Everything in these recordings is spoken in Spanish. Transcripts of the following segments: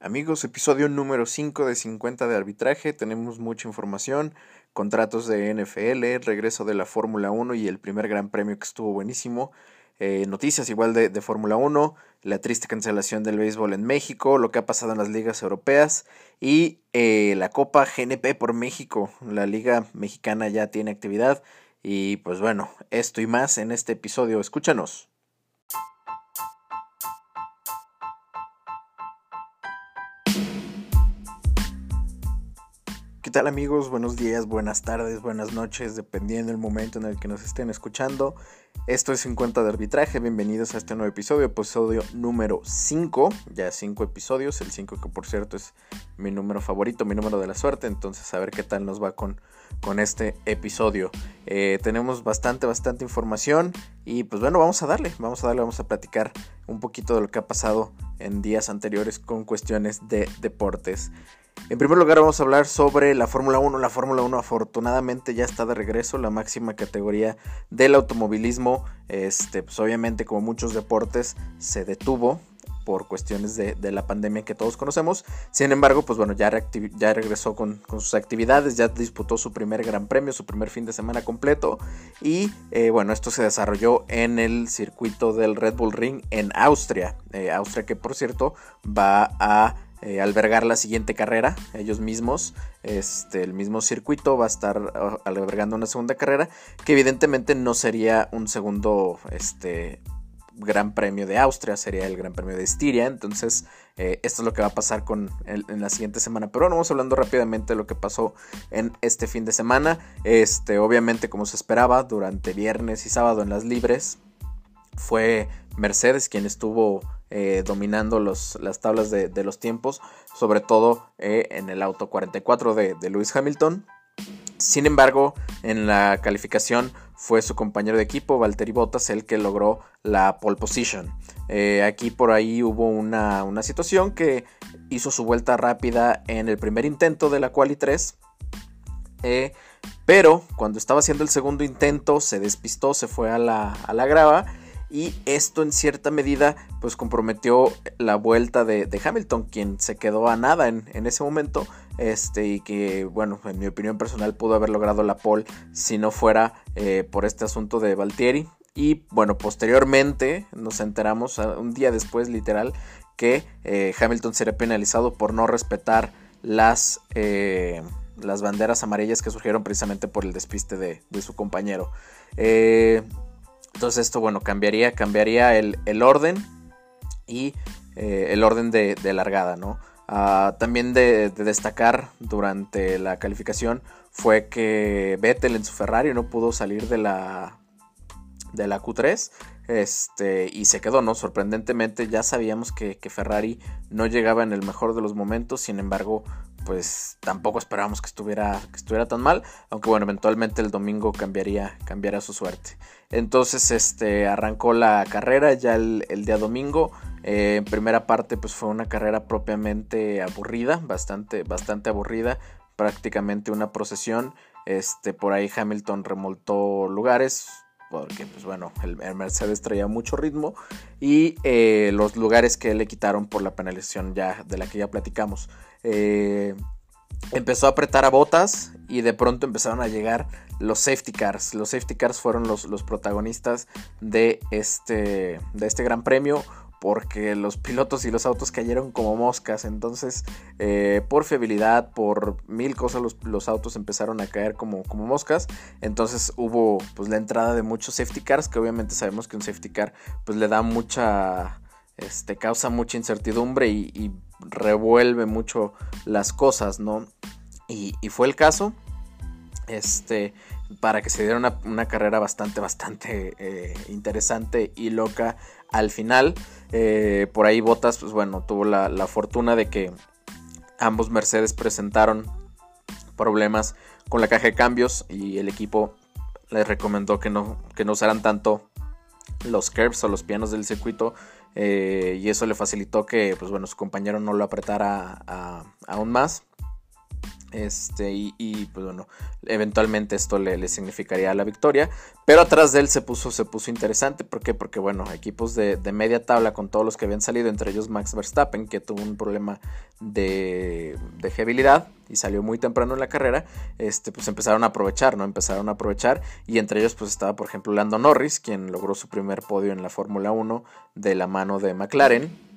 Amigos, episodio número 5 de 50 de arbitraje. Tenemos mucha información, contratos de NFL, regreso de la Fórmula 1 y el primer gran premio que estuvo buenísimo. Eh, noticias igual de, Fórmula 1, la triste cancelación del béisbol en México, lo que ha pasado en las ligas europeas y eh, la Copa GNP por México. La liga mexicana ya tiene actividad y pues bueno, esto y más en este episodio. Escúchanos. ¿Qué tal amigos? Buenos días, buenas tardes, buenas noches, dependiendo del momento en el que nos estén escuchando. Esto es 50 de arbitraje, bienvenidos a este nuevo episodio, episodio número 5, ya 5 episodios, el 5 que por cierto es mi número favorito, mi número de la suerte, entonces a ver qué tal nos va con, con este episodio. Eh, tenemos bastante, bastante información y pues bueno, vamos a darle, vamos a darle, vamos a platicar un poquito de lo que ha pasado en días anteriores con cuestiones de deportes. En primer lugar vamos a hablar sobre la Fórmula 1. La Fórmula 1 afortunadamente ya está de regreso, la máxima categoría del automovilismo. Este, pues obviamente como muchos deportes se detuvo por cuestiones de, la pandemia que todos conocemos. Sin embargo, pues bueno, ya, ya regresó con, sus actividades, ya disputó su primer gran premio, su primer fin de semana completo. Y eh, bueno, esto se desarrolló en el circuito del Red Bull Ring en Austria. Eh, Austria que por cierto va a eh, albergar la siguiente carrera, ellos mismos, este, el mismo circuito va a estar uh, albergando una segunda carrera, que evidentemente no sería un segundo este, Gran Premio de Austria, sería el Gran Premio de Estiria, entonces eh, esto es lo que va a pasar con en la siguiente semana, pero bueno, vamos hablando rápidamente de lo que pasó en este fin de semana, este, obviamente como se esperaba, durante viernes y sábado en las libres, fue Mercedes quien estuvo eh, dominando las tablas de, los tiempos, sobre todo eh, en el auto 44 de, de Lewis Hamilton. Sin embargo, en la calificación fue su compañero de equipo, Valtteri Bottas, el que logró la pole position. Eh, aquí por ahí hubo una, una, situación que hizo su vuelta rápida en el primer intento de la quali 3. pero cuando estaba haciendo el segundo intento se despistó, se fue a la, a la grava y esto en cierta medida pues comprometió la vuelta de, Hamilton quien se quedó a nada en, ese momento este y que bueno en mi opinión personal pudo haber logrado la pole si no fuera eh, por este asunto de Valtieri y bueno posteriormente nos enteramos un día después literal que eh, Hamilton sería penalizado por no respetar las eh, las banderas amarillas que surgieron precisamente por el despiste de, de su compañero. Entonces esto, bueno, cambiaría, cambiaría el, orden y eh, el orden de, largada, ¿no? Ah, también de, destacar durante la calificación fue que Vettel en su Ferrari no pudo salir de la, de la Q3 este, y se quedó, ¿no? Sorprendentemente ya sabíamos que, que, Ferrari no llegaba en el mejor de los momentos, sin embargo, pues tampoco esperábamos que estuviera, que estuviera tan mal, aunque bueno, eventualmente el domingo cambiaría, su suerte. Entonces, este, arrancó la carrera ya el, día domingo. Eh, en primera parte, pues fue una carrera propiamente aburrida, bastante, bastante aburrida, prácticamente una procesión. Este, por ahí Hamilton remoltó lugares, porque pues bueno, el, Mercedes traía mucho ritmo y eh, los lugares que le quitaron por la penalización ya de la que ya platicamos. Eh, empezó a apretar a botas y de pronto empezaron a llegar los safety cars. Los safety cars fueron los, los protagonistas de este, de este gran premio porque los pilotos y los autos cayeron como moscas. Entonces, eh, por fiabilidad, por mil cosas, los, autos empezaron a caer como, como, moscas. Entonces hubo pues la entrada de muchos safety cars, que obviamente sabemos que un safety car pues le da mucha, este, causa mucha incertidumbre y revuelve mucho las cosas, ¿no? Y, fue el caso, este, para que se diera una, carrera bastante, bastante eh, interesante y loca al final. Eh, por ahí Botas, pues bueno, tuvo la, fortuna de que ambos Mercedes presentaron problemas con la caja de cambios y el equipo les recomendó que no, que no usaran tanto los curbs o los pianos del circuito eh, y eso le facilitó que pues bueno su compañero no lo apretara aún más Este, y, pues bueno, eventualmente esto le, significaría la victoria. Pero atrás de él se puso, se puso interesante. ¿Por qué? Porque bueno, equipos de, media tabla con todos los que habían salido, entre ellos Max Verstappen, que tuvo un problema de, de y salió muy temprano en la carrera, este, pues empezaron a aprovechar, ¿no? Empezaron a aprovechar. Y entre ellos, pues estaba, por ejemplo, Lando Norris, quien logró su primer podio en la Fórmula 1 de la mano de McLaren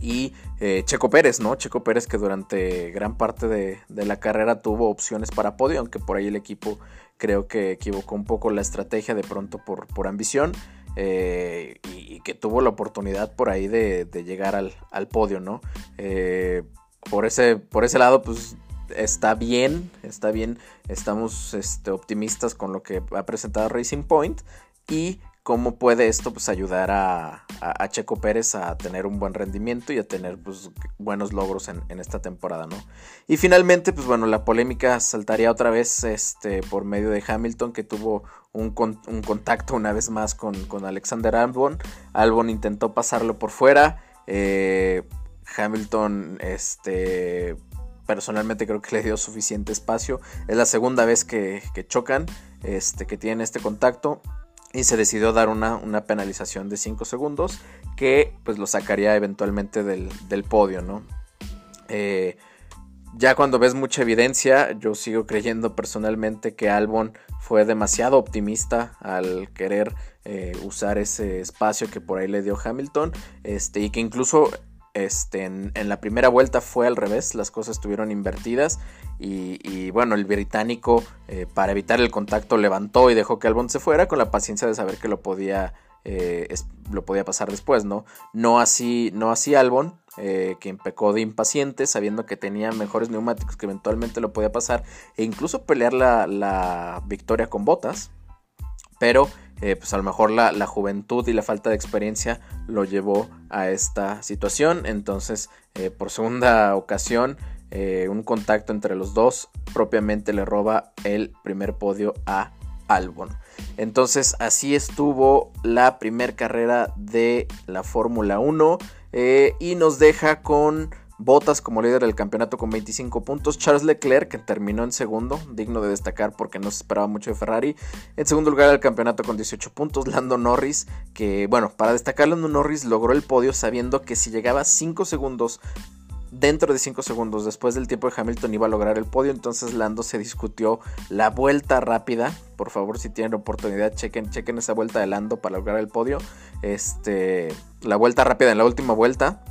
y eh, Checo Pérez, ¿no? Checo Pérez que durante gran parte de, la carrera tuvo opciones para podio, aunque por ahí el equipo creo que equivocó un poco la estrategia de pronto por, por ambición eh, y, que tuvo la oportunidad por ahí de, llegar al, podio, ¿no? Eh, por, ese, por ese lado, pues está bien, está bien, estamos este, optimistas con lo que ha presentado Racing Point y cómo puede esto pues, ayudar a, Checo Pérez a tener un buen rendimiento y a tener pues, buenos logros en, esta temporada, ¿no? Y finalmente, pues bueno, la polémica saltaría otra vez este, por medio de Hamilton, que tuvo un, contacto una vez más con, Alexander Albon. Albon intentó pasarlo por fuera. Eh, Hamilton, este, personalmente creo que le dio suficiente espacio. Es la segunda vez que, que chocan, este, que tienen este contacto y se decidió dar una, penalización de 5 segundos que pues lo sacaría eventualmente del, podio, ¿no? Eh, ya cuando ves mucha evidencia, yo sigo creyendo personalmente que Albon fue demasiado optimista al querer eh, usar ese espacio que por ahí le dio Hamilton, este, y que incluso este, en, la primera vuelta fue al revés, las cosas estuvieron invertidas y, bueno, el británico eh, para evitar el contacto levantó y dejó que Albon se fuera con la paciencia de saber que lo podía, eh, lo podía pasar después, ¿no? No así, no así Albon, eh, quien pecó de impaciente, sabiendo que tenía mejores neumáticos que eventualmente lo podía pasar e incluso pelear la, la victoria con botas, pero eh, pues a lo mejor la, juventud y la falta de experiencia lo llevó a esta situación. Entonces, eh, por segunda ocasión, eh, un contacto entre los dos propiamente le roba el primer podio a Albon. Entonces, así estuvo la primera carrera de la Fórmula 1 y nos deja con Bottas como líder del campeonato con 25 puntos. Charles Leclerc, que terminó en segundo, digno de destacar porque no se esperaba mucho de Ferrari. En segundo lugar del campeonato con 18 puntos. Lando Norris, que bueno, para destacar, Lando Norris logró el podio sabiendo que si llegaba 5 segundos, dentro de 5 segundos después del tiempo de Hamilton iba a lograr el podio. Entonces Lando se discutió la vuelta rápida. Por favor, si tienen oportunidad, chequen, chequen esa vuelta de Lando para lograr el podio. Este, la vuelta rápida en la última vuelta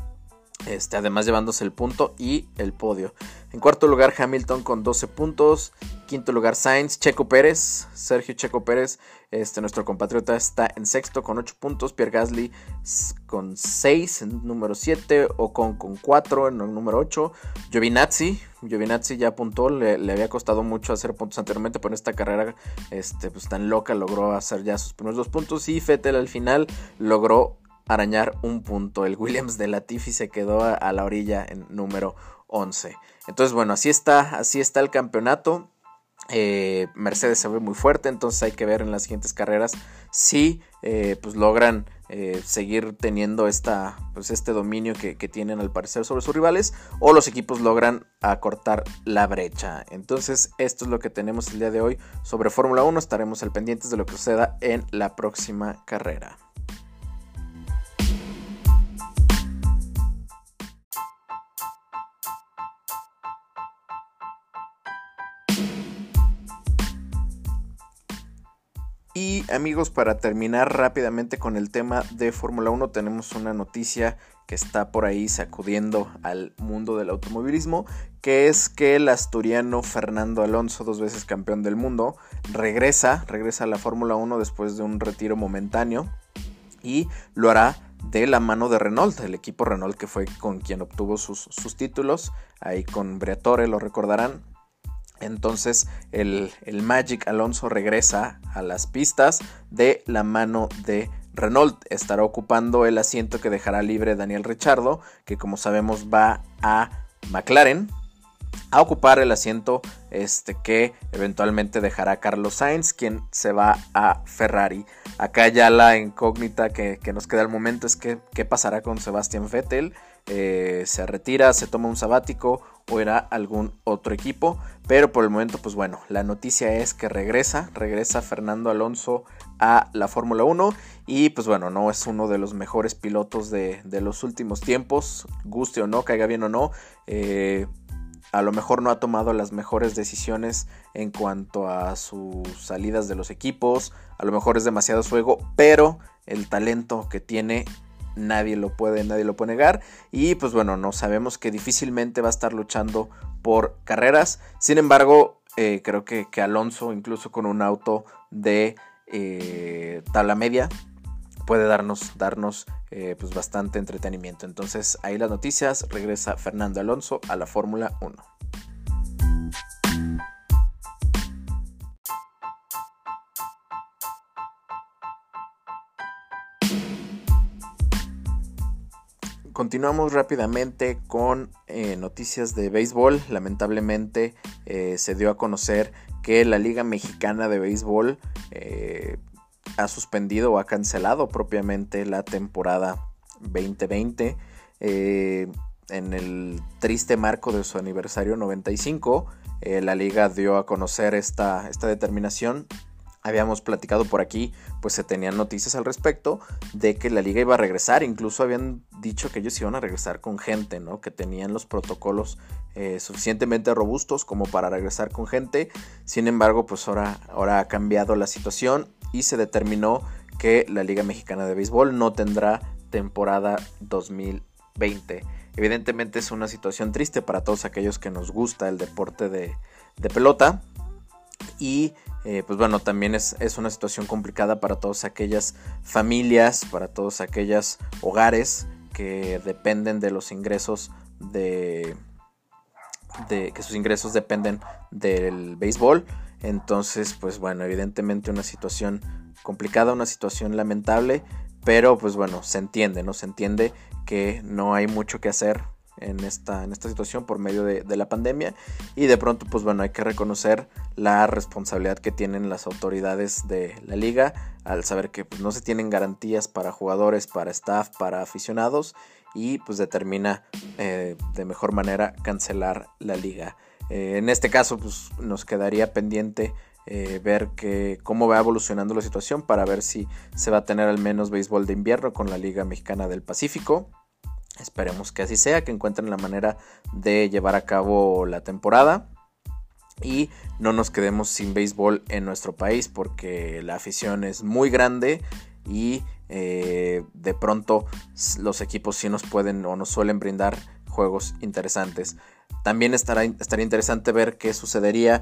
este, además llevándose el punto y el podio. En cuarto lugar Hamilton con 12 puntos. Quinto lugar Sainz, Checo Pérez, Sergio Checo Pérez, este, nuestro compatriota está en sexto con 8 puntos. Pierre Gasly con 6 en número 7. Ocon con 4 en el número 8. Giovinazzi, Giovinazzi ya apuntó, le, había costado mucho hacer puntos anteriormente, pero en esta carrera este, pues, tan loca logró hacer ya sus primeros dos puntos. Y Fettel al final logró arañar un punto. El Williams de Latifi se quedó a, la orilla en número 11. Entonces, bueno, así está, así está el campeonato. Eh, Mercedes se ve muy fuerte, entonces hay que ver en las siguientes carreras si eh, pues logran eh, seguir teniendo esta, pues este dominio que, que, tienen al parecer sobre sus rivales o los equipos logran acortar la brecha. Entonces esto es lo que tenemos el día de hoy sobre Fórmula 1. Estaremos al pendientes de lo que suceda en la próxima carrera. Amigos, para terminar rápidamente con el tema de Fórmula 1, tenemos una noticia que está por ahí sacudiendo al mundo del automovilismo, que es que el asturiano Fernando Alonso, dos veces campeón del mundo, regresa, regresa a la Fórmula 1 después de un retiro momentáneo y lo hará de la mano de Renault, el equipo Renault que fue con quien obtuvo sus, sus títulos, ahí con Briatore lo recordarán, entonces el, Magic Alonso regresa a las pistas de la mano de Renault. Estará ocupando el asiento que dejará libre Daniel Richardo, que como sabemos va a McLaren. A ocupar el asiento este, que eventualmente dejará Carlos Sainz, quien se va a Ferrari. Acá ya la incógnita que, nos queda al momento es que, qué pasará con Sebastian Vettel. Eh, se retira, se toma un sabático o era algún otro equipo. Pero por el momento, pues bueno, la noticia es que regresa, regresa Fernando Alonso a la Fórmula 1 y pues bueno, no es uno de los mejores pilotos de, los últimos tiempos, guste o no, caiga bien o no. Eh, a lo mejor no ha tomado las mejores decisiones en cuanto a sus salidas de los equipos, a lo mejor es demasiado su ego, pero el talento que tiene nadie lo puede, nadie lo puede negar y pues bueno, no sabemos que difícilmente va a estar luchando por carreras. Sin embargo, eh, creo que, Alonso, incluso con un auto de eh, tabla media, puede darnos, darnos eh, pues bastante entretenimiento. Entonces ahí las noticias, regresa Fernando Alonso a la Fórmula 1. Continuamos rápidamente con eh, noticias de béisbol. Lamentablemente eh, se dio a conocer que la Liga Mexicana de Béisbol ha suspendido o ha cancelado propiamente la temporada 2020 eh, en el triste marco de su aniversario 95. Eh, la liga dio a conocer esta, esta determinación habíamos platicado por aquí, pues se tenían noticias al respecto de que la liga iba a regresar, incluso habían dicho que ellos iban a regresar con gente, ¿no? Que tenían los protocolos eh, suficientemente robustos como para regresar con gente. Sin embargo, pues ahora, ahora ha cambiado la situación y se determinó que la Liga Mexicana de Béisbol no tendrá temporada 2020. Evidentemente es una situación triste para todos aquellos que nos gusta el deporte de, pelota. Y eh, pues bueno, también es, es, una situación complicada para todas aquellas familias, para todos aquellos hogares que dependen de los ingresos de, de que sus ingresos dependen del béisbol. Entonces, pues bueno, evidentemente una situación complicada, una situación lamentable, pero pues bueno, se entiende, ¿no? Se entiende que no hay mucho que hacer en esta, en esta situación por medio de, la pandemia y de pronto pues bueno hay que reconocer la responsabilidad que tienen las autoridades de la liga al saber que pues, no se tienen garantías para jugadores, para staff, para aficionados y pues determina eh, de mejor manera cancelar la liga. Eh, en este caso, pues nos quedaría pendiente eh, ver que, cómo va evolucionando la situación para ver si se va a tener al menos béisbol de invierno con la Liga Mexicana del Pacífico. Esperemos que así sea, que encuentren la manera de llevar a cabo la temporada y no nos quedemos sin béisbol en nuestro país porque la afición es muy grande y eh, de pronto los equipos sí nos pueden o nos suelen brindar juegos interesantes. También estará, estaría interesante ver qué sucedería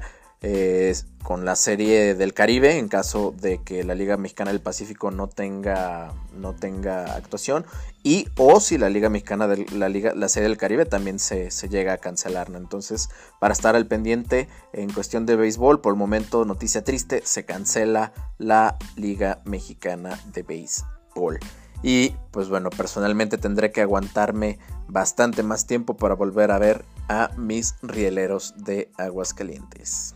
con la serie del Caribe en caso de que la Liga Mexicana del Pacífico no tenga, no tenga actuación y o si la Liga Mexicana de la, Liga, la serie del Caribe también se, llega a cancelar. Entonces, para estar al pendiente en cuestión de béisbol, por el momento, noticia triste, se cancela la Liga Mexicana de Béisbol. Y pues bueno, personalmente tendré que aguantarme bastante más tiempo para volver a ver a mis rieleros de Aguascalientes.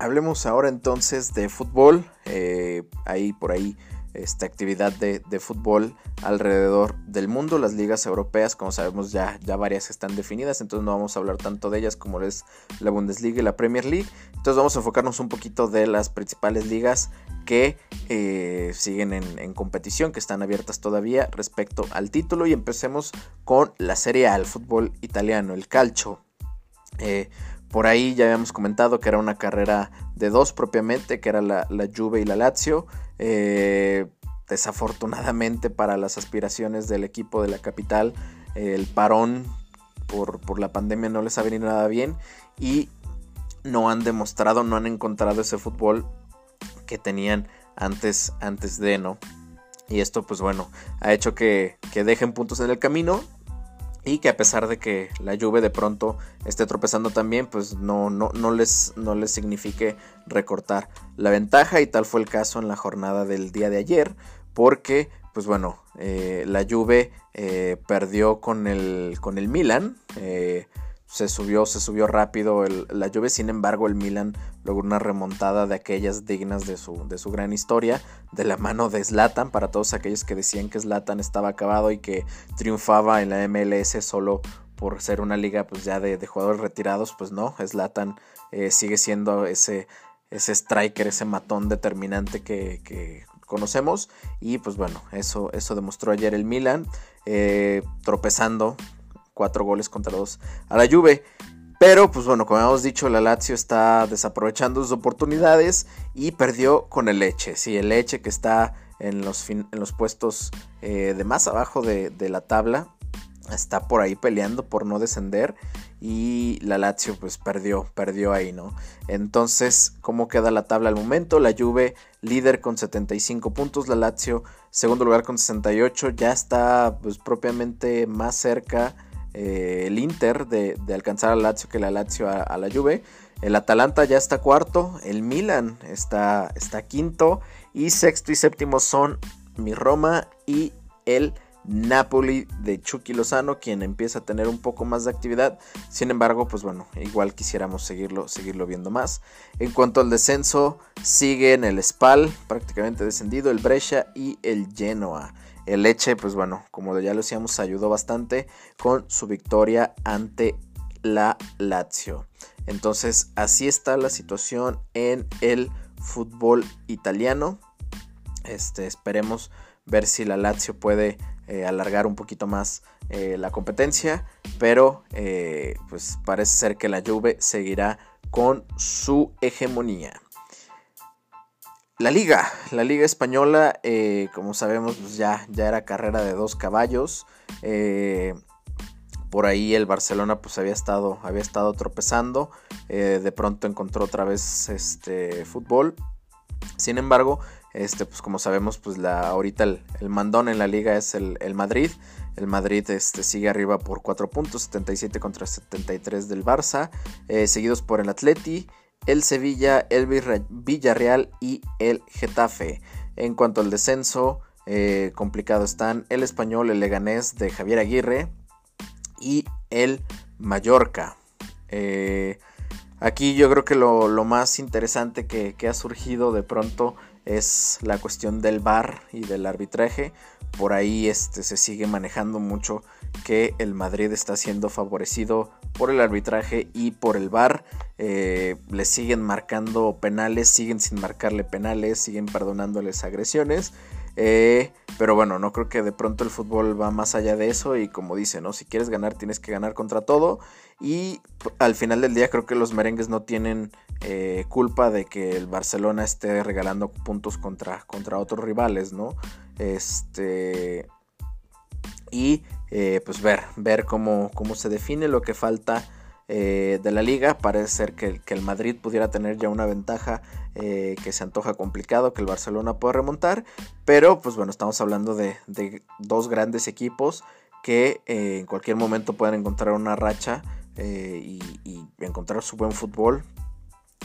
Hablemos ahora entonces de fútbol. Eh, ahí por ahí esta actividad de, fútbol alrededor del mundo. Las ligas europeas, como sabemos, ya, ya varias están definidas, entonces no vamos a hablar tanto de ellas como es la Bundesliga y la Premier League. Entonces vamos a enfocarnos un poquito de las principales ligas que eh, siguen en, competición, que están abiertas todavía respecto al título. Y empecemos con la Serie A, el fútbol italiano, el calcio. Eh, por ahí ya habíamos comentado que era una carrera de dos propiamente, que era la, la Juve y la Lazio. Eh, desafortunadamente para las aspiraciones del equipo de la capital, el parón por, la pandemia no les ha venido nada bien y no han demostrado, no han encontrado ese fútbol que tenían antes, antes de, ¿no? Y esto pues bueno, ha hecho que, que dejen puntos en el camino y que a pesar de que la lluvia de pronto esté tropezando también, pues no, no, no, les, no les signifique recortar la ventaja. Y tal fue el caso en la jornada del día de ayer, porque pues bueno, eh, la Juve eh, perdió con el, con el Milan, eh, se subió, se subió rápido la Juve, sin embargo el Milan logró una remontada de aquellas dignas de su, de su gran historia, de la mano de Zlatan, para todos aquellos que decían que Zlatan estaba acabado y que triunfaba en la MLS solo por ser una liga pues ya de, jugadores retirados, pues no, Zlatan eh, sigue siendo ese, ese striker, ese matón determinante que, conocemos. Y pues bueno, eso, eso demostró ayer el Milan, eh, tropezando cuatro goles contra dos a la Juve. Pero, pues bueno, como hemos dicho, la Lazio está desaprovechando sus oportunidades y perdió con el Leche. Sí, el Leche que está en los, en los puestos eh, de más abajo de, la tabla. Está por ahí peleando por no descender. Y la Lazio pues perdió, perdió ahí, ¿no? Entonces, ¿cómo queda la tabla al momento? La Juve líder con 75 puntos. La Lazio segundo lugar con 68. Ya está pues propiamente más cerca eh, el Inter de, alcanzar al Lazio que la Lazio a, la Juve. El Atalanta ya está cuarto, el Milan está, está quinto y sexto y séptimo son mi Roma y el Napoli de Chucky Lozano, quien empieza a tener un poco más de actividad. Sin embargo, pues bueno, igual quisiéramos seguirlo, seguirlo viendo más. En cuanto al descenso, siguen el Spal, prácticamente descendido, el Brescia y el Genoa. El Leche, pues bueno, como ya lo decíamos, ayudó bastante con su victoria ante la Lazio. Entonces, así está la situación en el fútbol italiano. Este, esperemos ver si la Lazio puede eh, alargar un poquito más eh, la competencia, pero eh, pues parece ser que la Juve seguirá con su hegemonía. La liga, la liga española, eh, como sabemos, pues ya, ya era carrera de dos caballos. Eh, por ahí el Barcelona pues había estado, había estado tropezando. Eh, de pronto encontró otra vez este fútbol. Sin embargo, este, pues como sabemos, pues la, ahorita el, mandón en la liga es el, Madrid. El Madrid este, sigue arriba por 4 puntos, 77 contra 73 del Barça, seguidos por el Atleti, el Sevilla, el Villarreal y el Getafe. En cuanto al descenso, eh, complicado están el español, el Leganés de Javier Aguirre y el Mallorca. Eh, aquí yo creo que lo, más interesante que, ha surgido de pronto es la cuestión del VAR y del arbitraje. Por ahí este, se sigue manejando mucho que el Madrid está siendo favorecido por el arbitraje y por el VAR. Eh, le siguen marcando penales, siguen sin marcarle penales, siguen perdonándoles agresiones. Eh, pero bueno, no creo que de pronto el fútbol va más allá de eso y como dice, ¿no? Si quieres ganar tienes que ganar contra todo y al final del día creo que los merengues no tienen eh, culpa de que el Barcelona esté regalando puntos contra, contra otros rivales, ¿no? Este... Y eh, pues ver, ver cómo, cómo, se define lo que falta eh, de la liga. Parece ser que, el Madrid pudiera tener ya una ventaja eh, que se antoja complicado, que el Barcelona puede remontar. Pero pues bueno, estamos hablando de, dos grandes equipos que en cualquier momento pueden encontrar una racha y, encontrar su buen fútbol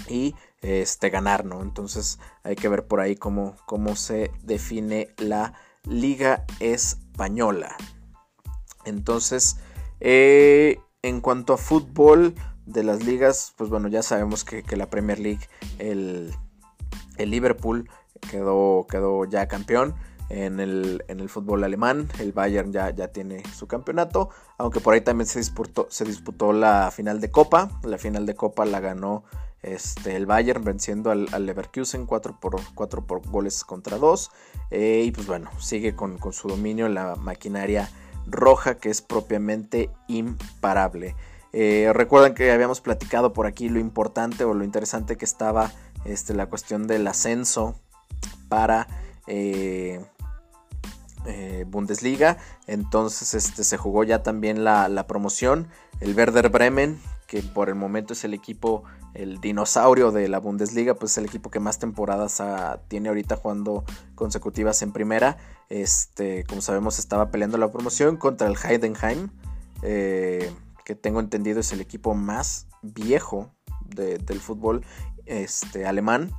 y este, ganar, ¿no? Entonces hay que ver por ahí cómo, cómo se define la liga española. Entonces, eh, en cuanto a fútbol de las ligas, pues bueno, ya sabemos que, la Premier League, el, Liverpool quedó, quedó ya campeón. En el, fútbol alemán, el Bayern ya, ya tiene su campeonato, aunque por ahí también se disputó, se disputó la final de Copa. La final de Copa la ganó este, el Bayern venciendo al, Leverkusen 4 por, 4 por goles contra 2. Eh, y pues bueno, sigue con, con su dominio la maquinaria roja que es propiamente imparable. Eh, recuerdan que habíamos platicado por aquí lo importante o lo interesante que estaba este, la cuestión del ascenso para eh, eh, Bundesliga. Entonces este, se jugó ya también la, la, promoción. El Werder Bremen, que por el momento es el equipo el dinosaurio de la Bundesliga, pues el equipo que más temporadas tiene ahorita jugando consecutivas en primera. Este, como sabemos, estaba peleando la promoción contra el Heidenheim, eh, que tengo entendido es el equipo más viejo del fútbol este, alemán.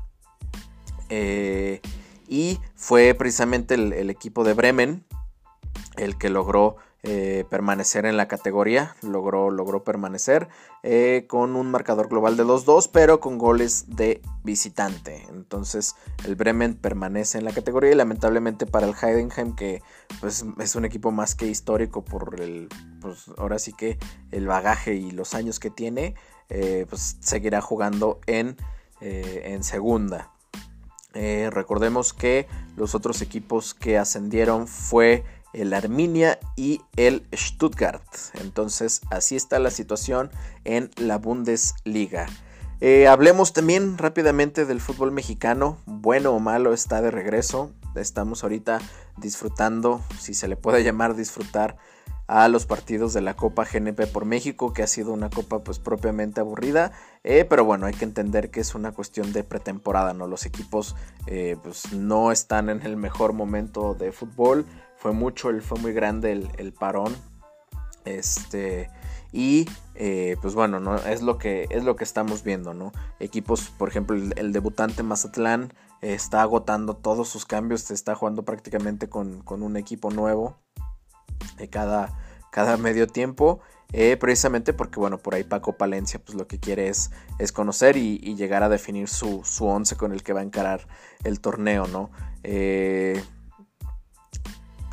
Eh, y fue precisamente el, equipo de Bremen el que logró eh, permanecer en la categoría, logró, logró permanecer eh, con un marcador global de 2-2, pero con goles de visitante. Entonces el Bremen permanece en la categoría y lamentablemente para el Heidenheim, que pues, es un equipo más que histórico por el, pues ahora sí que el bagaje y los años que tiene, eh, pues seguirá jugando en, en segunda. recordemos que los otros equipos que ascendieron fue el Arminia y el Stuttgart. Entonces así está la situación en la Bundesliga. Eh, hablemos también rápidamente del fútbol mexicano. Bueno o malo está de regreso. Estamos ahorita disfrutando, si se le puede llamar disfrutar, a los partidos de la Copa GNP por México, que ha sido una copa pues propiamente aburrida, eh, pero bueno, hay que entender que es una cuestión de pretemporada, ¿no? Los equipos eh, pues no están en el mejor momento de fútbol, fue mucho, fue muy grande el, parón. Este. Y eh, pues bueno, ¿no? es, lo que, es lo que estamos viendo, ¿no? Equipos, por ejemplo, el, debutante Mazatlán está agotando todos sus cambios, está jugando prácticamente con, un equipo nuevo cada, cada medio tiempo. Eh, precisamente porque, bueno, por ahí Paco Palencia, pues lo que quiere es, es conocer y, llegar a definir su, su once con el que va a encarar el torneo, ¿no? Eh,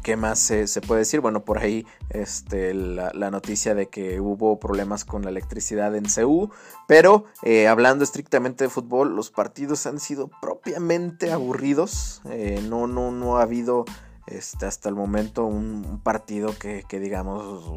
¿Qué más se, puede decir? Bueno, por ahí este, la, noticia de que hubo problemas con la electricidad en CU, pero eh, hablando estrictamente de fútbol, los partidos han sido propiamente aburridos. No, no, no ha habido este, hasta el momento un, partido que, digamos,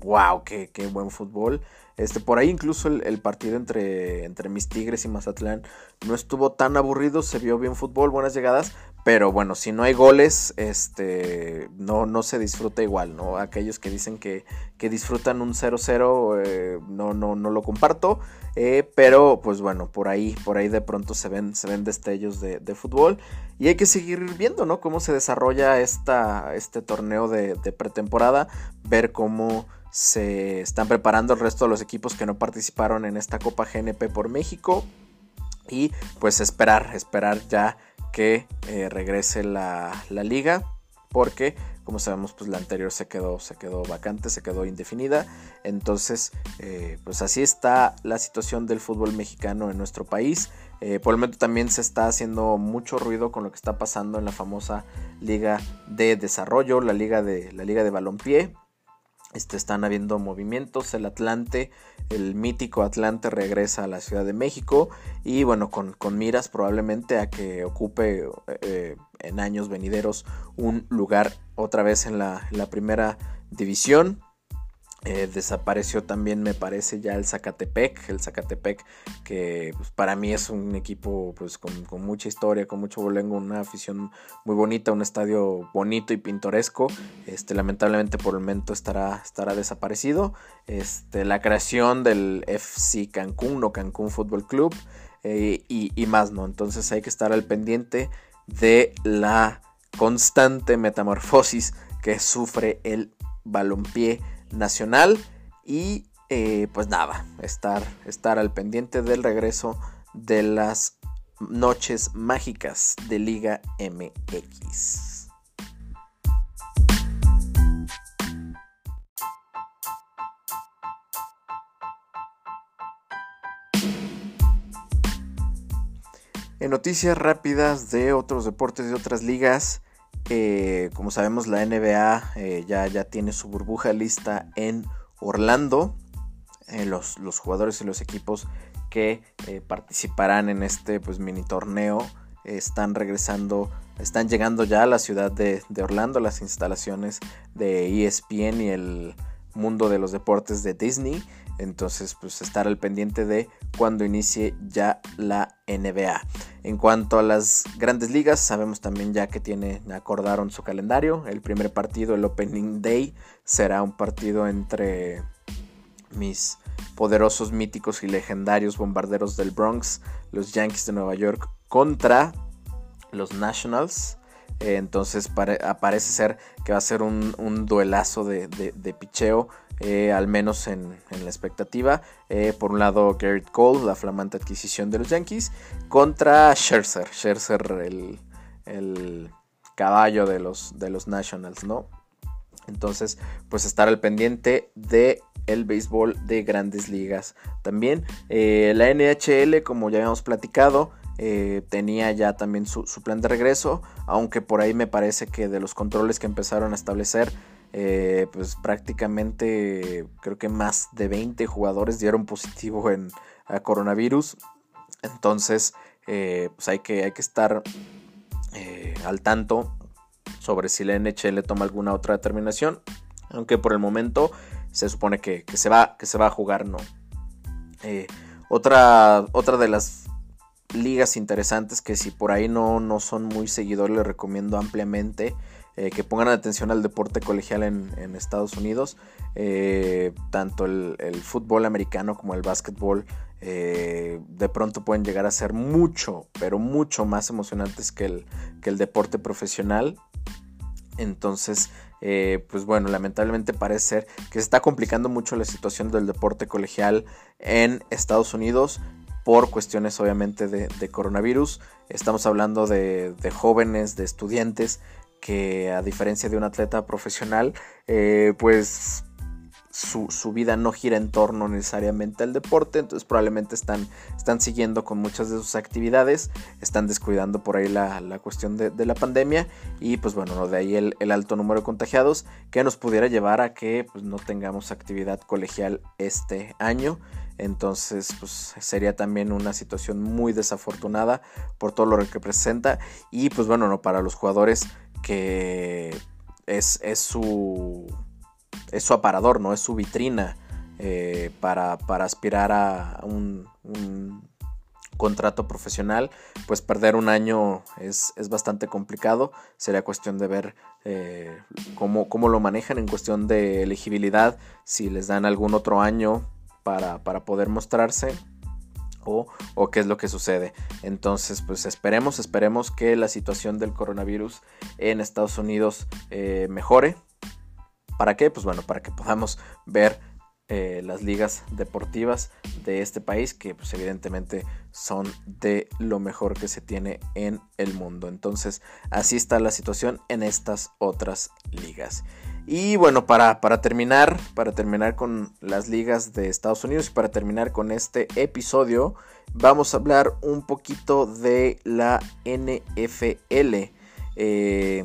wow, qué, qué buen fútbol. Este, por ahí incluso el, partido entre, entre, mis Tigres y Mazatlán no estuvo tan aburrido, se vio bien fútbol, buenas llegadas, pero bueno, si no hay goles, este, no, no se disfruta igual, ¿no? Aquellos que dicen que, que disfrutan un 0-0, eh, no, no, no lo comparto, eh, pero pues bueno, por ahí, por ahí de pronto se ven, se ven destellos de, fútbol y hay que seguir viendo, ¿no? Cómo se desarrolla esta, este torneo de, de pretemporada, ver cómo se están preparando el resto de los equipos que no participaron en esta Copa GNP por México. Y pues esperar, esperar ya que eh, regrese la, liga. Porque, como sabemos, pues la anterior se quedó, se quedó vacante, se quedó indefinida. Entonces, eh, pues así está la situación del fútbol mexicano en nuestro país. Eh, por el momento también se está haciendo mucho ruido con lo que está pasando en la famosa Liga de Desarrollo, la Liga de, la Liga de Balompié. Este, están habiendo movimientos, el Atlante, el mítico Atlante regresa a la Ciudad de México y bueno, con, miras probablemente a que ocupe eh, en años venideros un lugar otra vez en la, en la primera división. Eh, desapareció también, me parece, ya el Zacatepec. El Zacatepec, que pues, para mí es un equipo pues, con, mucha historia, con mucho bolengo, una afición muy bonita, un estadio bonito y pintoresco. Este, lamentablemente por el momento estará, estará desaparecido. Este, la creación del FC Cancún o Cancún Fútbol Club eh, y, y más, ¿no? Entonces hay que estar al pendiente de la constante metamorfosis que sufre el balompié nacional y eh, pues nada, estar, estar al pendiente del regreso de las noches mágicas de Liga MX. En noticias rápidas de otros deportes de otras ligas, eh, como sabemos, la NBA eh, ya, ya tiene su burbuja lista en Orlando. Eh, los, los, jugadores y los equipos que participarán en este pues, mini torneo están regresando, están llegando ya a la ciudad de, de Orlando, las instalaciones de ESPN y el mundo de los deportes de Disney. Entonces, pues estar al pendiente de cuando inicie ya la NBA. En cuanto a las grandes ligas, sabemos también ya que tiene, acordaron su calendario. El primer partido, el Opening Day, será un partido entre mis poderosos, míticos y legendarios bombarderos del Bronx, los Yankees de Nueva York, contra los Nationals. Eh, entonces parece ser que va a ser un, duelazo de, de picheo eh, al menos en, la expectativa. Eh, por un lado, Garrett Cole, la flamante adquisición de los Yankees, contra Scherzer, Scherzer, el, caballo de los, de los Nationals, ¿no? Entonces, pues estar al pendiente de el béisbol de grandes ligas. También eh, la NHL, como ya habíamos platicado, tenía ya también su, plan de regreso, aunque por ahí me parece que de los controles que empezaron a establecer, eh, pues prácticamente creo que más de 20 jugadores dieron positivo en coronavirus. Entonces, pues hay que, hay que estar al tanto sobre si la NHL toma alguna otra determinación, aunque por el momento se supone que, se, va, que se va a jugar, ¿no? Eh, otra, otra de las ligas interesantes que si por ahí no, no son muy seguidores les recomiendo ampliamente eh, que pongan atención al deporte colegial en, Estados Unidos. Eh, tanto el, fútbol americano como el básquetbol de pronto pueden llegar a ser mucho, pero mucho más emocionantes que el, que el deporte profesional. Entonces, eh, pues bueno, lamentablemente parece ser que se está complicando mucho la situación del deporte colegial en Estados Unidos por cuestiones obviamente de, coronavirus. Estamos hablando de, jóvenes, de estudiantes que a diferencia de un atleta profesional, eh, pues su, vida no gira en torno necesariamente al deporte, entonces probablemente están, están siguiendo con muchas de sus actividades, están descuidando por ahí la, cuestión de, la pandemia y pues bueno, de ahí el, alto número de contagiados que nos pudiera llevar a que pues, no tengamos actividad colegial este año. Entonces, pues sería también una situación muy desafortunada por todo lo que presenta. Y pues bueno, no, para los jugadores que es, es su es su aparador, no es su vitrina eh, para, aspirar a un, contrato profesional, pues perder un año es, bastante complicado. Sería cuestión de ver eh, cómo, lo manejan en cuestión de elegibilidad, si les dan algún otro año para, poder mostrarse. O, qué es lo que sucede. Entonces, pues esperemos, esperemos que la situación del coronavirus en Estados Unidos eh, mejore. ¿Para qué? Pues bueno, para que podamos ver eh, las ligas deportivas de este país que pues evidentemente son de lo mejor que se tiene en el mundo. Entonces así está la situación en estas otras ligas. Y bueno, para, para, terminar, para terminar con las ligas de Estados Unidos y para terminar con este episodio, vamos a hablar un poquito de la NFL. Eh,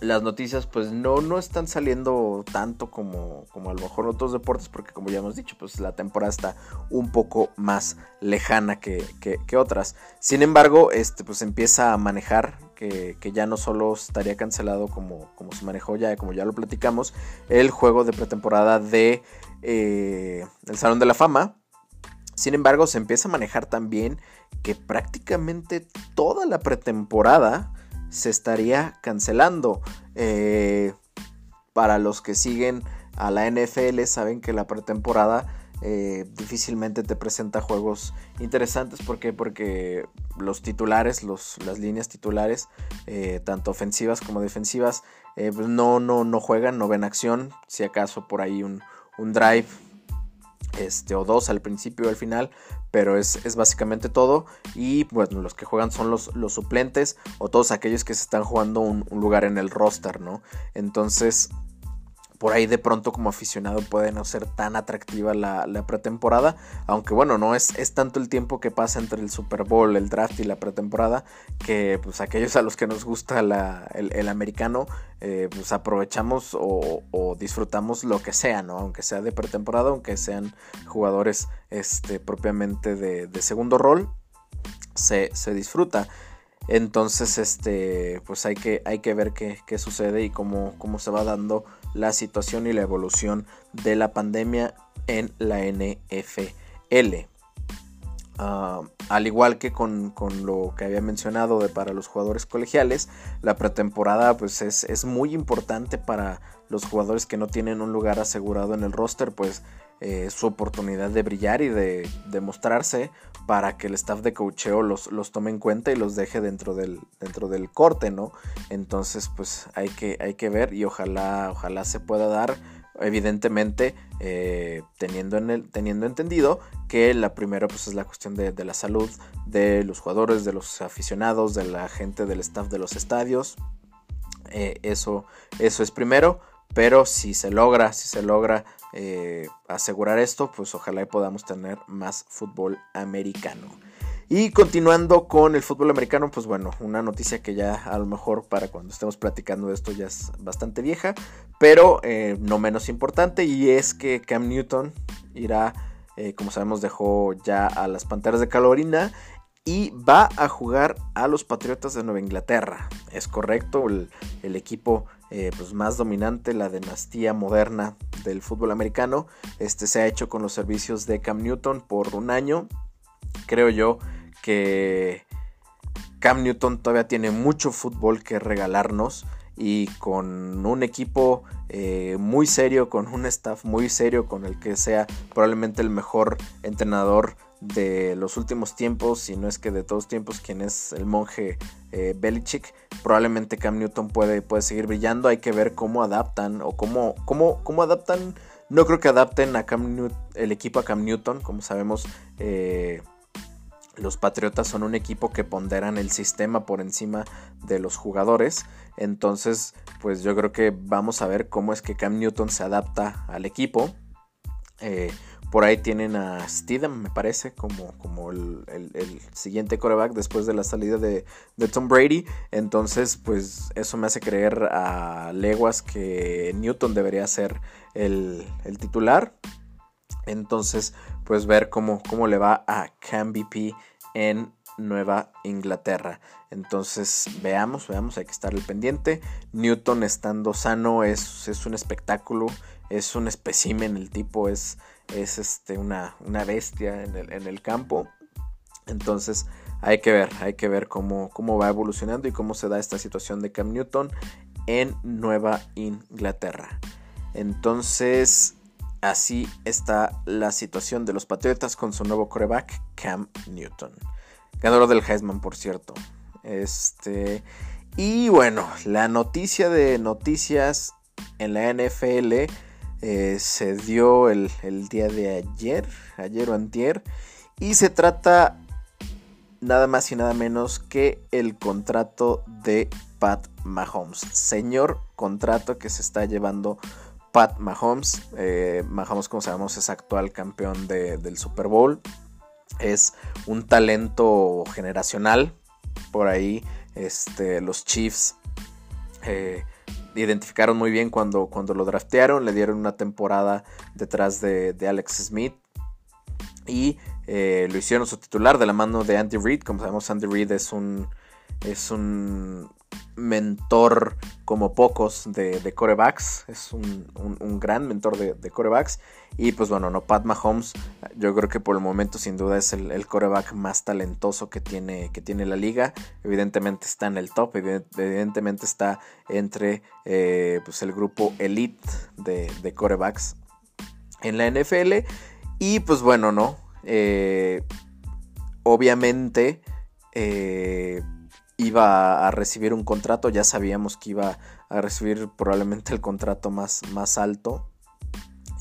las noticias pues no, no están saliendo tanto como, como a lo mejor otros deportes porque como ya hemos dicho pues la temporada está un poco más lejana que, otras. Sin embargo este pues empieza a manejar que, ya no solo estaría cancelado como, como se manejó ya, como ya lo platicamos, el juego de pretemporada de eh, el Salón de la Fama. Sin embargo se empieza a manejar también que prácticamente toda la pretemporada se estaría cancelando. Eh, para los que siguen a la NFL saben que la pretemporada eh, difícilmente te presenta juegos interesantes. ¿Por qué? Porque los titulares, las líneas titulares, eh, tanto ofensivas como defensivas, pues no, no, no juegan, no ven acción. Si acaso por ahí un, un drive este, o dos al principio o al final, pero es, básicamente todo. Y bueno, los que juegan son los, los, suplentes o todos aquellos que se están jugando un, un lugar en el roster, ¿no? Entonces, por ahí de pronto como aficionado puede no ser tan atractiva la, pretemporada. Aunque bueno, no es, es, tanto el tiempo que pasa entre el Super Bowl, el draft y la pretemporada. Que pues aquellos a los que nos gusta el, americano, eh, pues aprovechamos o, disfrutamos lo que sea, ¿no? Aunque sea de pretemporada, aunque sean jugadores este, propiamente de, segundo rol, se, se disfruta. Entonces, este, pues hay que, hay que ver qué, qué sucede y cómo, cómo, se va dando la situación y la evolución de la pandemia en la NFL. Ah, al igual que con, lo que había mencionado de para los jugadores colegiales, la pretemporada pues es, es, muy importante para los jugadores que no tienen un lugar asegurado en el roster, pues eh, su oportunidad de brillar y de, mostrarse para que el staff de cocheo los, los, tome en cuenta y los deje dentro del, dentro del corte, ¿no? Entonces, pues hay que, hay que ver y ojalá, ojalá se pueda dar. Evidentemente, eh, teniendo, en el, teniendo entendido que la primera pues, es la cuestión de, la salud de los jugadores, de los aficionados, de la gente del staff de los estadios. Eh, eso, eso es primero pero si se logra, si se logra eh, asegurar esto, pues ojalá podamos tener más fútbol americano. Y continuando con el fútbol americano, pues bueno, una noticia que ya a lo mejor para cuando estemos platicando de esto ya es bastante vieja, pero eh, no menos importante, y es que Cam Newton irá, eh, como sabemos, dejó ya a las Panteras de Carolina y va a jugar a los Patriotas de Nueva Inglaterra. Es correcto, el, equipo eh, pues más dominante, la dinastía moderna del fútbol americano. Este se ha hecho con los servicios de Cam Newton por un año. Creo yo que Cam Newton todavía tiene mucho fútbol que regalarnos y con un equipo eh, muy serio, con un staff muy serio, con el que sea probablemente el mejor entrenador de los últimos tiempos, si no es que de todos tiempos, quien es el monje eh, Belichick, probablemente Cam Newton puede, puede seguir brillando. Hay que ver cómo adaptan o cómo, cómo, cómo adaptan. No creo que adapten a Cam el equipo a Cam Newton, como sabemos. Eh, los Patriotas son un equipo que ponderan el sistema por encima de los jugadores. Entonces, pues yo creo que vamos a ver cómo es que Cam Newton se adapta al equipo. Eh, por ahí tienen a Steedham, me parece, como, como el, siguiente coreback después de la salida de, Tom Brady. Entonces, pues eso me hace creer a leguas que Newton debería ser el, titular. Entonces, pues ver cómo, cómo le va a Cam en Nueva Inglaterra. Entonces, veamos, veamos, hay que estar al pendiente. Newton estando sano es, es un espectáculo, es un espécimen, el tipo es es este, una, una bestia en el, campo. Entonces hay que ver, hay que ver cómo, cómo va evolucionando y cómo se da esta situación de Cam Newton en Nueva Inglaterra. Entonces, así está la situación de los Patriotas con su nuevo coreback, Cam Newton. Ganador del Heisman, por cierto. Este. Y bueno, la noticia de noticias en la NFL eh, se dio el, día de ayer, ayer o antier, y se trata nada más y nada menos que el contrato de Pat Mahomes. Señor contrato que se está llevando Pat Mahomes. Eh, Mahomes, como sabemos, es actual campeón del Super Bowl. Es un talento generacional. Por ahí, este, los Chiefs eh, identificaron muy bien cuando, cuando lo draftearon, le dieron una temporada detrás de, Alex Smith y eh, lo hicieron su titular de la mano de Andy Reid. Como sabemos, Andy Reid es un, es un mentor como pocos de, corebacks. Es un, gran mentor de, corebacks. Y pues bueno, no, Pat Mahomes, yo creo que por el momento sin duda es el, coreback más talentoso que tiene, que tiene la liga. Evidentemente está en el top, evidentemente está entre eh, pues el grupo elite de, de corebacks en la NFL. Y pues bueno, ¿no? Eh, obviamente... Eh, iba a recibir un contrato, ya sabíamos que iba a recibir probablemente el contrato más, más alto.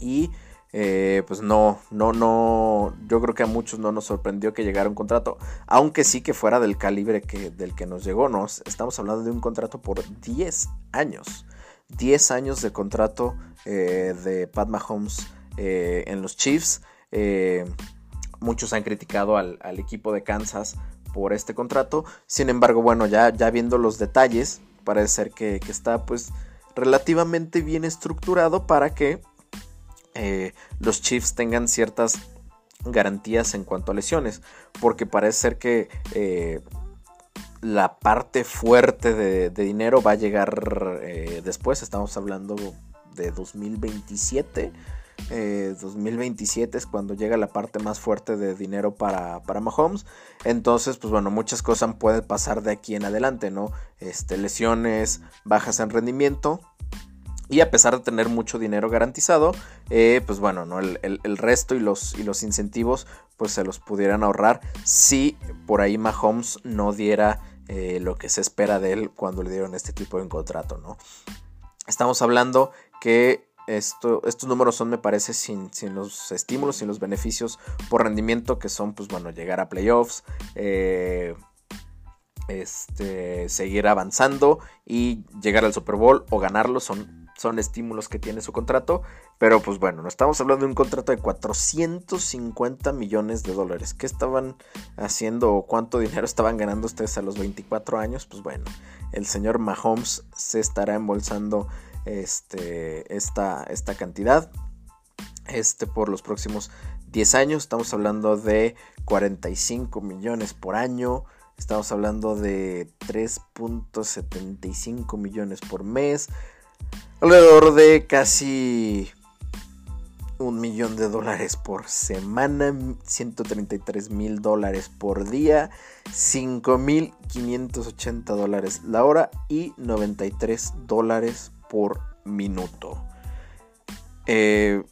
Y eh, pues no, no, no, yo creo que a muchos no nos sorprendió que llegara un contrato, aunque sí que fuera del calibre que, del que nos llegó, nos estamos hablando de un contrato por 10 años, 10 años de contrato eh, de Pat Mahomes eh, en los Chiefs. muchos han criticado al, al equipo de Kansas por este contrato. Sin embargo, bueno, ya, ya viendo los detalles, parece ser que, está pues relativamente bien estructurado para que eh, los Chiefs tengan ciertas garantías en cuanto a lesiones. Porque parece ser que eh, la parte fuerte de, dinero va a llegar eh, después. Estamos hablando de 2027. 2027 eh, es cuando llega la parte más fuerte de dinero para, para Mahomes. Entonces, pues bueno, muchas cosas pueden pasar de aquí en adelante, ¿no? Este, lesiones, bajas en rendimiento. Y a pesar de tener mucho dinero garantizado, eh, pues bueno, ¿no? El, resto y los, y los incentivos pues se los pudieran ahorrar si por ahí Mahomes no diera eh, lo que se espera de él cuando le dieron este tipo de contrato, ¿no? Estamos hablando que estos números son, me parece, sin, los estímulos, sin los beneficios por rendimiento, que son, pues bueno, llegar a playoffs, eh, este, seguir avanzando y llegar al Super Bowl o ganarlo. Son son estímulos que tiene su contrato. Pero pues bueno, no estamos hablando de un contrato de 450 millones de dólares. ¿Qué estaban haciendo o cuánto dinero estaban ganando ustedes a los 24 años? Pues bueno, el señor Mahomes se estará embolsando este, esta, esta cantidad este, por los próximos 10 años. Estamos hablando de 45 millones por año. Estamos hablando de 3.75 millones por mes. Alrededor de casi un millón de dólares por semana, 133 mil dólares por día, 5 mil 580 dólares la hora y 93 dólares por minuto. Eh,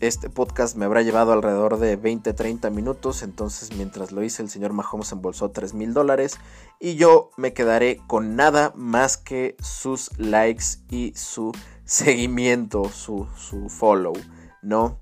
este podcast me habrá llevado alrededor de 20-30 minutos, entonces mientras lo hice el señor Mahomes embolsó 3 mil dólares y yo me quedaré con nada más que sus likes y su seguimiento, su, su follow, ¿no?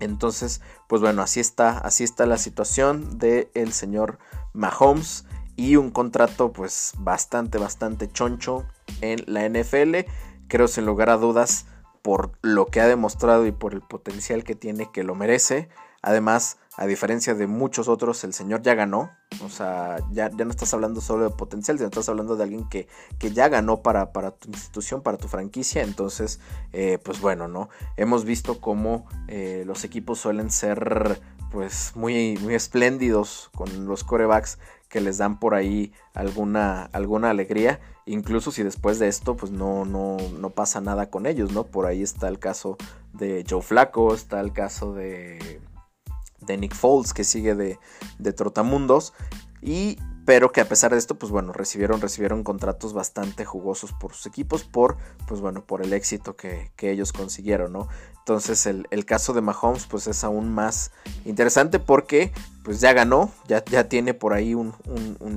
Entonces, pues bueno, así está, así está la situación del el señor Mahomes y un contrato pues bastante, bastante choncho en la NFL. Creo sin lugar a dudas por lo que ha demostrado y por el potencial que tiene que lo merece. Además, a diferencia de muchos otros, el señor ya ganó. O sea, ya, ya no estás hablando solo de potencial, sino estás hablando de alguien que, que ya ganó para, para, tu institución, para tu franquicia. Entonces, eh, pues bueno, ¿no? Hemos visto cómo eh, los equipos suelen ser pues muy, muy espléndidos con los corebacks que les dan por ahí alguna, alguna alegría, incluso si después de esto pues no, no, no pasa nada con ellos, ¿no? Por ahí está el caso de Joe Flaco, está el caso de, de Nick Foles que sigue de, de Trotamundos y pero que a pesar de esto, pues bueno, recibieron, recibieron contratos bastante jugosos por sus equipos, por, pues bueno, por el éxito que, ellos consiguieron, ¿no? Entonces el, caso de Mahomes, pues es aún más interesante porque, pues ya ganó, ya, ya tiene por ahí un,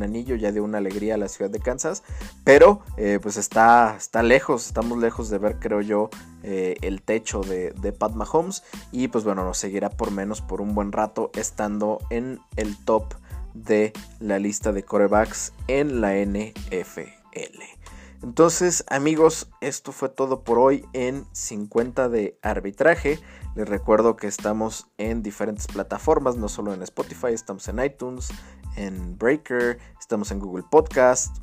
anillo, ya dio una alegría a la ciudad de Kansas, pero eh, pues está, está lejos, estamos lejos de ver, creo yo, eh, el techo de, de Pat Mahomes y pues bueno, nos seguirá por menos por un buen rato estando en el top de la lista de corebacks en la NFL. Entonces, amigos, esto fue todo por hoy en 50 de arbitraje. Les recuerdo que estamos en diferentes plataformas, no solo en Spotify, estamos en iTunes, en Breaker, estamos en Google Podcast.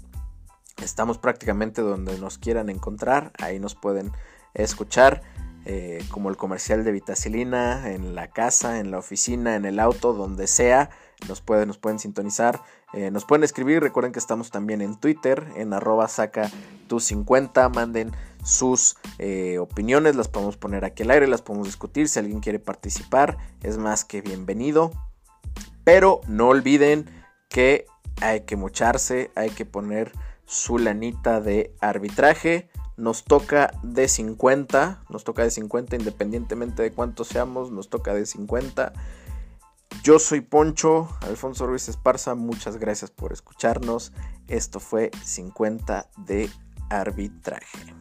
Estamos prácticamente donde nos quieran encontrar, ahí nos pueden escuchar. Eh, como el comercial de Vitacilina, en la casa, en la oficina, en el auto, donde sea, nos pueden, nos pueden sintonizar, eh, nos pueden escribir, recuerden que estamos también en Twitter, en arroba saca tus 50, manden sus eh, opiniones, las podemos poner aquí al aire, las podemos discutir, si alguien quiere participar, es más que bienvenido, pero no olviden que hay que mocharse, hay que poner su lanita de arbitraje. Nos toca de 50, nos toca de 50 independientemente de cuántos seamos, nos toca de 50. Yo soy Poncho, Alfonso Ruiz Esparza, muchas gracias por escucharnos. Esto fue 50 de arbitraje.